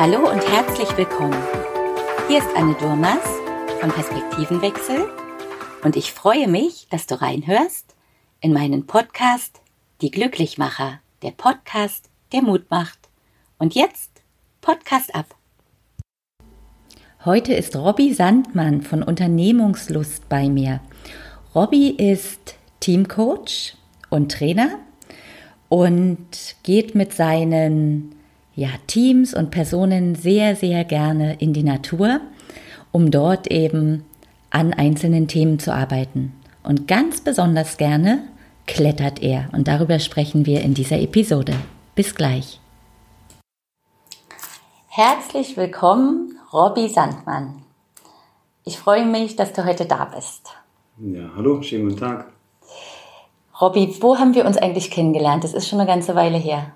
Hallo und herzlich willkommen. Hier ist Anne Durmas von Perspektivenwechsel und ich freue mich, dass du reinhörst in meinen Podcast Die Glücklichmacher, der Podcast, der Mut macht. Und jetzt Podcast ab. Heute ist Robby Sandmann von Unternehmungslust bei mir. Robby ist Teamcoach und Trainer und geht mit seinen ja, Teams und Personen sehr, sehr gerne in die Natur, um dort eben an einzelnen Themen zu arbeiten. Und ganz besonders gerne klettert er. Und darüber sprechen wir in dieser Episode. Bis gleich. Herzlich willkommen, Robby Sandmann. Ich freue mich, dass du heute da bist. Ja, hallo, schönen guten Tag. Robby, wo haben wir uns eigentlich kennengelernt? Das ist schon eine ganze Weile her.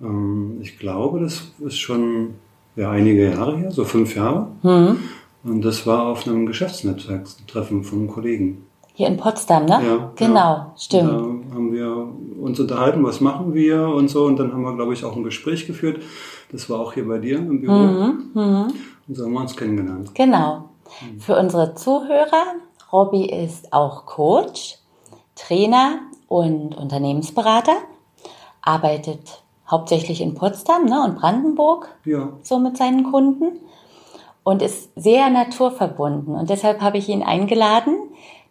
Ähm, ich glaube, das ist schon ja, einige Jahre her, so fünf Jahre. Mhm. Und das war auf einem Geschäftsnetzwerktreffen von Kollegen. Hier in Potsdam, ne? Ja. Genau, ja. stimmt. Da haben wir uns unterhalten, was machen wir und so. Und dann haben wir, glaube ich, auch ein Gespräch geführt. Das war auch hier bei dir im Büro. Mhm. Mhm. Und so haben wir uns kennengelernt. Genau. Mhm. Für unsere Zuhörer, Robby ist auch Coach, Trainer und Unternehmensberater, arbeitet hauptsächlich in Potsdam ne, und Brandenburg, ja. so mit seinen Kunden und ist sehr naturverbunden. Und deshalb habe ich ihn eingeladen,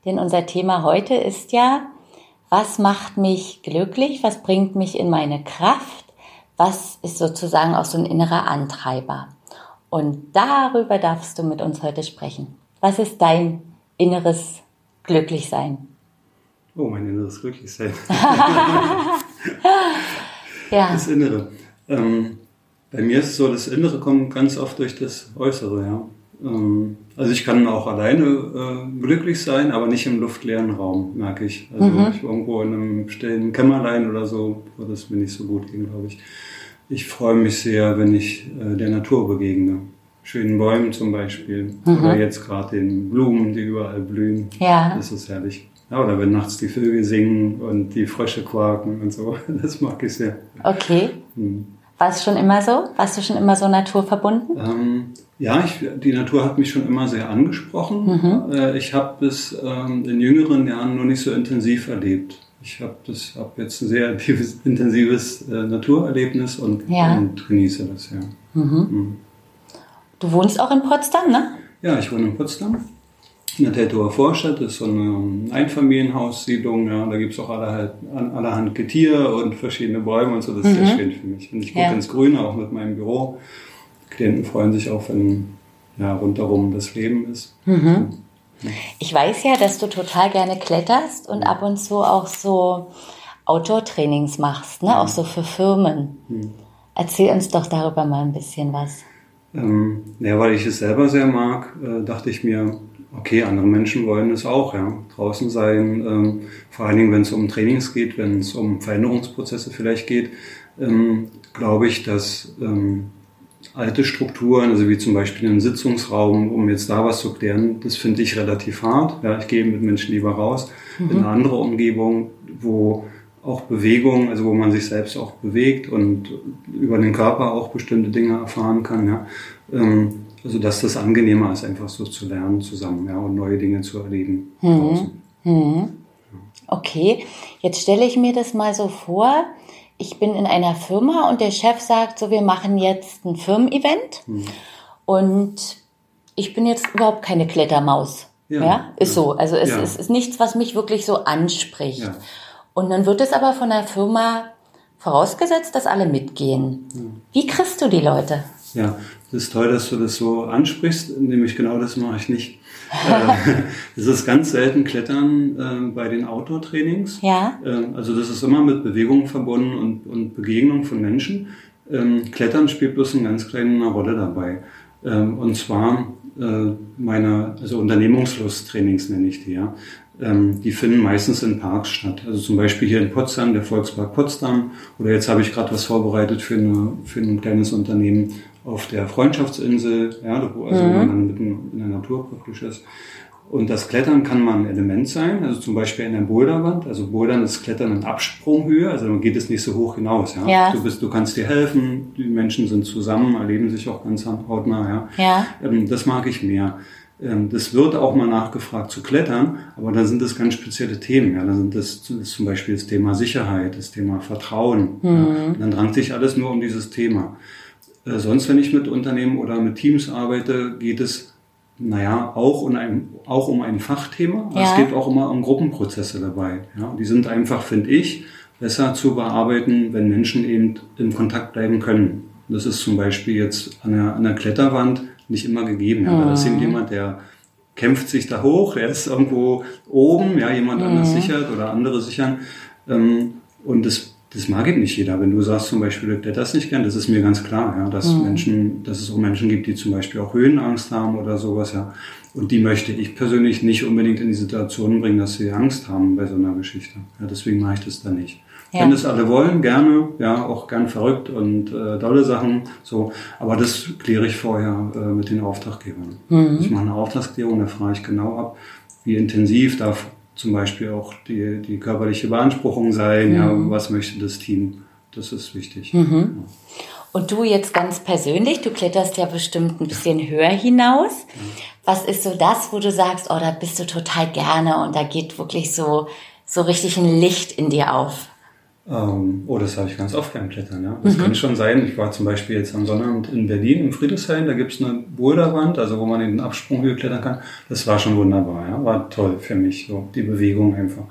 denn unser Thema heute ist ja, was macht mich glücklich, was bringt mich in meine Kraft, was ist sozusagen auch so ein innerer Antreiber. Und darüber darfst du mit uns heute sprechen. Was ist dein inneres Glücklichsein? Oh, mein inneres Glücklichsein. ja. Das Innere. Ähm, bei mir ist es so, das Innere kommt ganz oft durch das Äußere, ja. Ähm, also ich kann auch alleine äh, glücklich sein, aber nicht im luftleeren Raum, merke ich. Also mhm. ich irgendwo in einem stillen Kämmerlein oder so, würde es mir nicht so gut gehen, glaube ich. Ich freue mich sehr, wenn ich äh, der Natur begegne. Schönen Bäumen zum Beispiel. Mhm. Oder jetzt gerade den Blumen, die überall blühen. Ja. Das ist herrlich. Ja, oder wenn nachts die Vögel singen und die Frösche quaken und so. Das mag ich sehr. Okay. Hm. War es schon immer so? Warst du schon immer so naturverbunden? Ähm, ja, ich, die Natur hat mich schon immer sehr angesprochen. Mhm. Äh, ich habe es ähm, in jüngeren Jahren nur nicht so intensiv erlebt. Ich habe hab jetzt ein sehr intensives äh, Naturerlebnis und, ja. und, genieße das, ja. Mhm. Mhm. Du wohnst auch in Potsdam, ne? Ja, ich wohne in Potsdam in der Teltower Vorstadt ist so eine Einfamilienhaussiedlung, ja, da gibt's auch allerhand, allerhand Getier und verschiedene Bäume und so, das ist mhm. sehr schön für mich. Und ich gucke ja. ins Grüne, auch mit meinem Büro. Die Klienten freuen sich auch, wenn ja, rundherum das Leben ist. Mhm. Ich weiß ja, dass du total gerne kletterst und ab und zu auch so Outdoor-Trainings machst, ne? auch so für Firmen. Mhm. Erzähl uns doch darüber mal ein bisschen was. Ähm, ja, weil ich es selber sehr mag, äh, dachte ich mir, okay, andere Menschen wollen es auch, ja, draußen sein, ähm, vor allen Dingen, wenn es um Trainings geht, wenn es um Veränderungsprozesse vielleicht geht, ähm, glaube ich, dass ähm, alte Strukturen, also wie zum Beispiel einen Sitzungsraum, um jetzt da was zu klären, das finde ich relativ hart. Ja, ich gehe mit Menschen lieber raus mhm. in eine andere Umgebung, wo auch Bewegung, also wo man sich selbst auch bewegt und über den Körper auch bestimmte Dinge erfahren kann. Ja. Ähm, also dass das angenehmer ist, einfach so zu lernen zusammen ja, und neue Dinge zu erleben. Mhm. Mhm. Okay, jetzt stelle ich mir das mal so vor. Ich bin in einer Firma und der Chef sagt so, wir machen jetzt ein Firmen-Event mhm. und ich bin jetzt überhaupt keine Klettermaus. Ja, ja? ist ja. so. Also es, ja. es, ist nichts, was mich wirklich so anspricht. Und dann wird es aber von der Firma vorausgesetzt, dass alle mitgehen. Hm. Wie kriegst du die Leute? Ja, das ist toll, dass du das so ansprichst, nämlich genau das mache ich nicht. Äh, es ist ganz selten Klettern äh, bei den Outdoor-Trainings. Ja. Äh, also das ist immer mit Bewegung verbunden und, und Begegnung von Menschen. Ähm, Klettern spielt bloß eine ganz kleine Rolle dabei. Ähm, und zwar meine, also Unternehmungslust-Trainings nenne ich die, ja. Ähm, die finden meistens in Parks statt. Also zum Beispiel hier in Potsdam, der Volkspark Potsdam. Oder jetzt habe ich gerade was vorbereitet für, eine, für ein kleines Unternehmen auf der Freundschaftsinsel, ja, wo also mhm. man mitten in der Natur praktisch ist. Und das Klettern kann mal ein Element sein, also zum Beispiel in der Boulderwand. Also Bouldern ist Klettern in Absprunghöhe, also dann geht es nicht so hoch hinaus. Ja? Ja. Du, bist, du kannst dir helfen, die Menschen sind zusammen, erleben sich auch ganz hautnah. Ja? Ja. Ähm, das mag ich mehr. Ähm, Das wird auch mal nachgefragt zu klettern, aber dann sind das ganz spezielle Themen. Ja, dann sind das, das ist zum Beispiel das Thema Sicherheit, das Thema Vertrauen. Ja. Und Dann drangt sich alles nur um dieses Thema. Äh, Sonst, wenn ich mit Unternehmen oder mit Teams arbeite, geht es, naja, auch um ein, auch um ein Fachthema. Ja. Es geht auch immer um Gruppenprozesse dabei. Ja. Die sind einfach, finde ich, besser zu bearbeiten, wenn Menschen eben in Kontakt bleiben können. Das ist zum Beispiel jetzt an der, an der Kletterwand nicht immer gegeben. Ja. Da ist eben jemand, der kämpft sich da hoch, er ist irgendwo oben, ja, jemand anders sichert oder andere sichern. Ähm, und das, das mag eben nicht jeder. Wenn du sagst zum Beispiel, du kletterst nicht gern, das ist mir ganz klar, ja, dass Menschen, dass es auch Menschen gibt, die zum Beispiel auch Höhenangst haben oder sowas, ja. Und die möchte ich persönlich nicht unbedingt in die Situation bringen, dass sie Angst haben bei so einer Geschichte. Ja, deswegen mache ich das dann nicht. Ja. Wenn das alle wollen, gerne, ja, auch gern verrückt und äh, dolle Sachen, so. Aber das kläre ich vorher äh, mit den Auftraggebern. Ich mache eine Auftragsklärung, da frage ich genau ab, wie intensiv darf zum Beispiel auch die, die körperliche Beanspruchung sein, ja, was möchte das Team. Das ist wichtig. Und du jetzt ganz persönlich, du kletterst ja bestimmt ein bisschen höher hinaus. Was ist so das, wo du sagst, oh, da bist du total gerne und da geht wirklich so, so richtig ein Licht in dir auf? Ähm, oh, das habe ich ganz oft beim Klettern, ja. Das kann schon sein. Ich war zum Beispiel jetzt am Sonnabend in Berlin im Friedrichshain, da gibt's eine Boulderwand, also wo man in den Absprunghöhe klettern kann. Das war schon wunderbar, ja. War toll für mich, so die Bewegung einfach.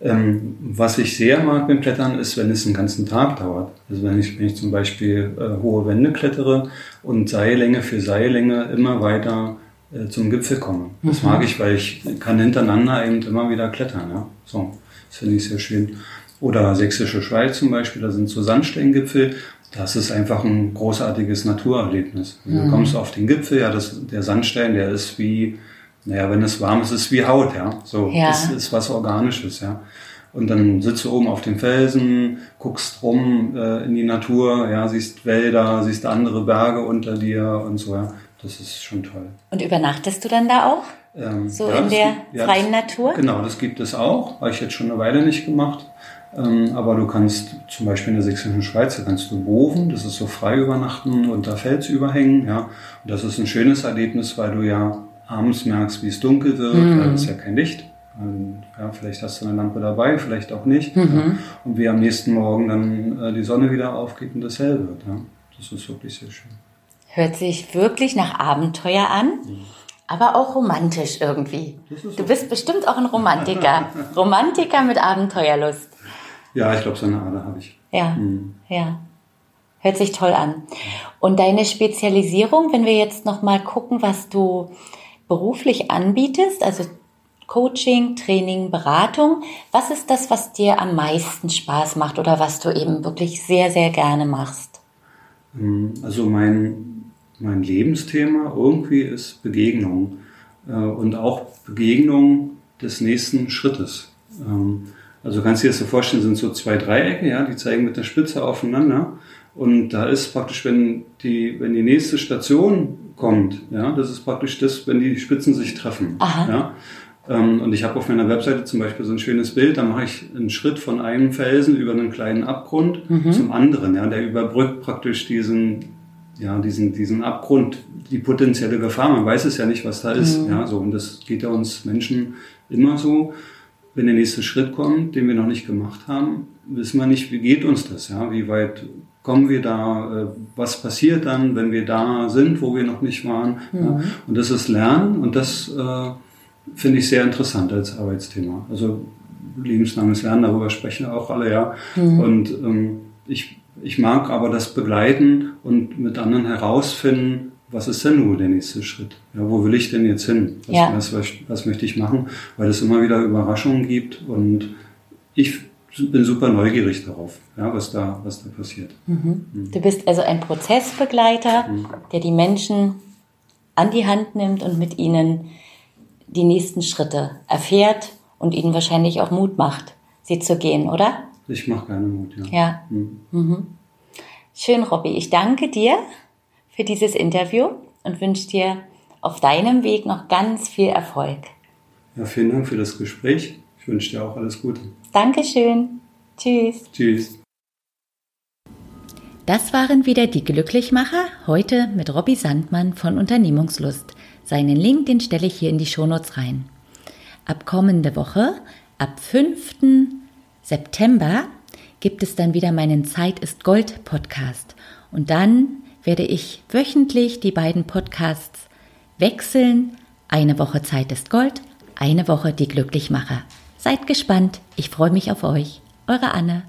Ähm, was ich sehr mag beim Klettern ist, wenn es einen ganzen Tag dauert. Also wenn ich, wenn ich zum Beispiel äh, hohe Wände klettere und Seillänge für Seillänge immer weiter äh, zum Gipfel komme. Das mag ich, weil ich kann hintereinander eben immer wieder klettern. Ja? So, das finde ich sehr schön. Oder Sächsische Schweiz zum Beispiel, da sind so Sandsteingipfel. Das ist einfach ein großartiges Naturerlebnis. Also Du kommst auf den Gipfel, ja, das, der Sandstein, der ist wie, naja, wenn es warm ist, ist es wie Haut, ja. So, Ja. das ist was Organisches, ja. Und dann sitzt du oben auf dem Felsen, guckst rum äh, in die Natur, ja, siehst Wälder, siehst andere Berge unter dir und so, ja. Das ist schon toll. Und übernachtest du dann da auch? Ähm, So in das der gibt- freien das, Natur? Genau, das gibt es auch. Habe ich jetzt schon eine Weile nicht gemacht. Ähm, aber du kannst zum Beispiel in der sächsischen Schweiz, da kannst du Boven, das ist so frei übernachten, unter Fels überhängen. Ja. Und das ist ein schönes Erlebnis, weil du ja abends merkst, wie es dunkel wird. Mhm. Da ist ja kein Licht. Und, ja, vielleicht hast du eine Lampe dabei, vielleicht auch nicht. Mhm. Ja. Und wie am nächsten Morgen dann äh, die Sonne wieder aufgeht und es hell wird. Ja. Das ist wirklich sehr schön. Hört sich wirklich nach Abenteuer an, aber auch romantisch irgendwie. Das Du bist bestimmt auch ein Romantiker. Romantiker mit Abenteuerlust. Ja, ich glaube, so eine Ader habe ich. Ja, ja. Hört sich toll an. Und deine Spezialisierung, wenn wir jetzt noch mal gucken, was du beruflich anbietest, also Coaching, Training, Beratung, was ist das, was dir am meisten Spaß macht oder was du eben wirklich sehr, sehr gerne machst? Also mein, mein Lebensthema irgendwie ist Begegnung äh, und auch Begegnung des nächsten Schrittes. Also kannst du dir das so vorstellen, sind so zwei Dreiecke, ja, die zeigen mit der Spitze aufeinander. Und da ist praktisch, wenn die, wenn die nächste Station kommt, ja, das ist praktisch das, wenn die Spitzen sich treffen. Aha. Ja. Ähm, Und ich habe auf meiner Webseite zum Beispiel so ein schönes Bild, da mache ich einen Schritt von einem Felsen über einen kleinen Abgrund zum anderen. Ja, der überbrückt praktisch diesen, ja, diesen, diesen Abgrund, die potenzielle Gefahr. Man weiß es ja nicht, was da ist. Ja, so. Und das geht ja uns Menschen immer so. Wenn der nächste Schritt kommt, den wir noch nicht gemacht haben, wissen wir nicht, wie geht uns das? Ja, wie weit kommen wir da? Äh, Was passiert dann, wenn wir da sind, wo wir noch nicht waren? Ja, und das ist Lernen und das äh, finde ich sehr interessant als Arbeitsthema. Also lebenslanges Lernen, darüber sprechen auch alle, ja. Und ähm, ich, ich mag aber das begleiten und mit anderen herausfinden, was ist denn nun der nächste Schritt? Ja, wo will ich denn jetzt hin? Was, Ja. was, was, was möchte ich machen? Weil es immer wieder Überraschungen gibt und ich bin super neugierig darauf, ja, was, da, was da passiert. Du bist also ein Prozessbegleiter, der die Menschen an die Hand nimmt und mit ihnen die nächsten Schritte erfährt und ihnen wahrscheinlich auch Mut macht, sie zu gehen, oder? Ich mache gerne Mut, ja. Ja. Mhm. Schön, Robby. Ich danke dir für dieses Interview und wünsche dir auf deinem Weg noch ganz viel Erfolg. Ja, vielen Dank für das Gespräch. Ich wünsche dir auch alles Gute. Dankeschön. Tschüss. Tschüss. Das waren wieder die Glücklichmacher, heute mit Robby Sandmann von Unternehmungslust. Seinen Link, den stelle ich hier in die Shownotes rein. Ab kommende Woche, ab 5. September, gibt es dann wieder meinen Zeit ist Gold Podcast. Und dann werde ich wöchentlich die beiden Podcasts wechseln. Eine Woche Zeit ist Gold, eine Woche die Glücklichmacher. Seid gespannt, ich freue mich auf euch. Eure Anne.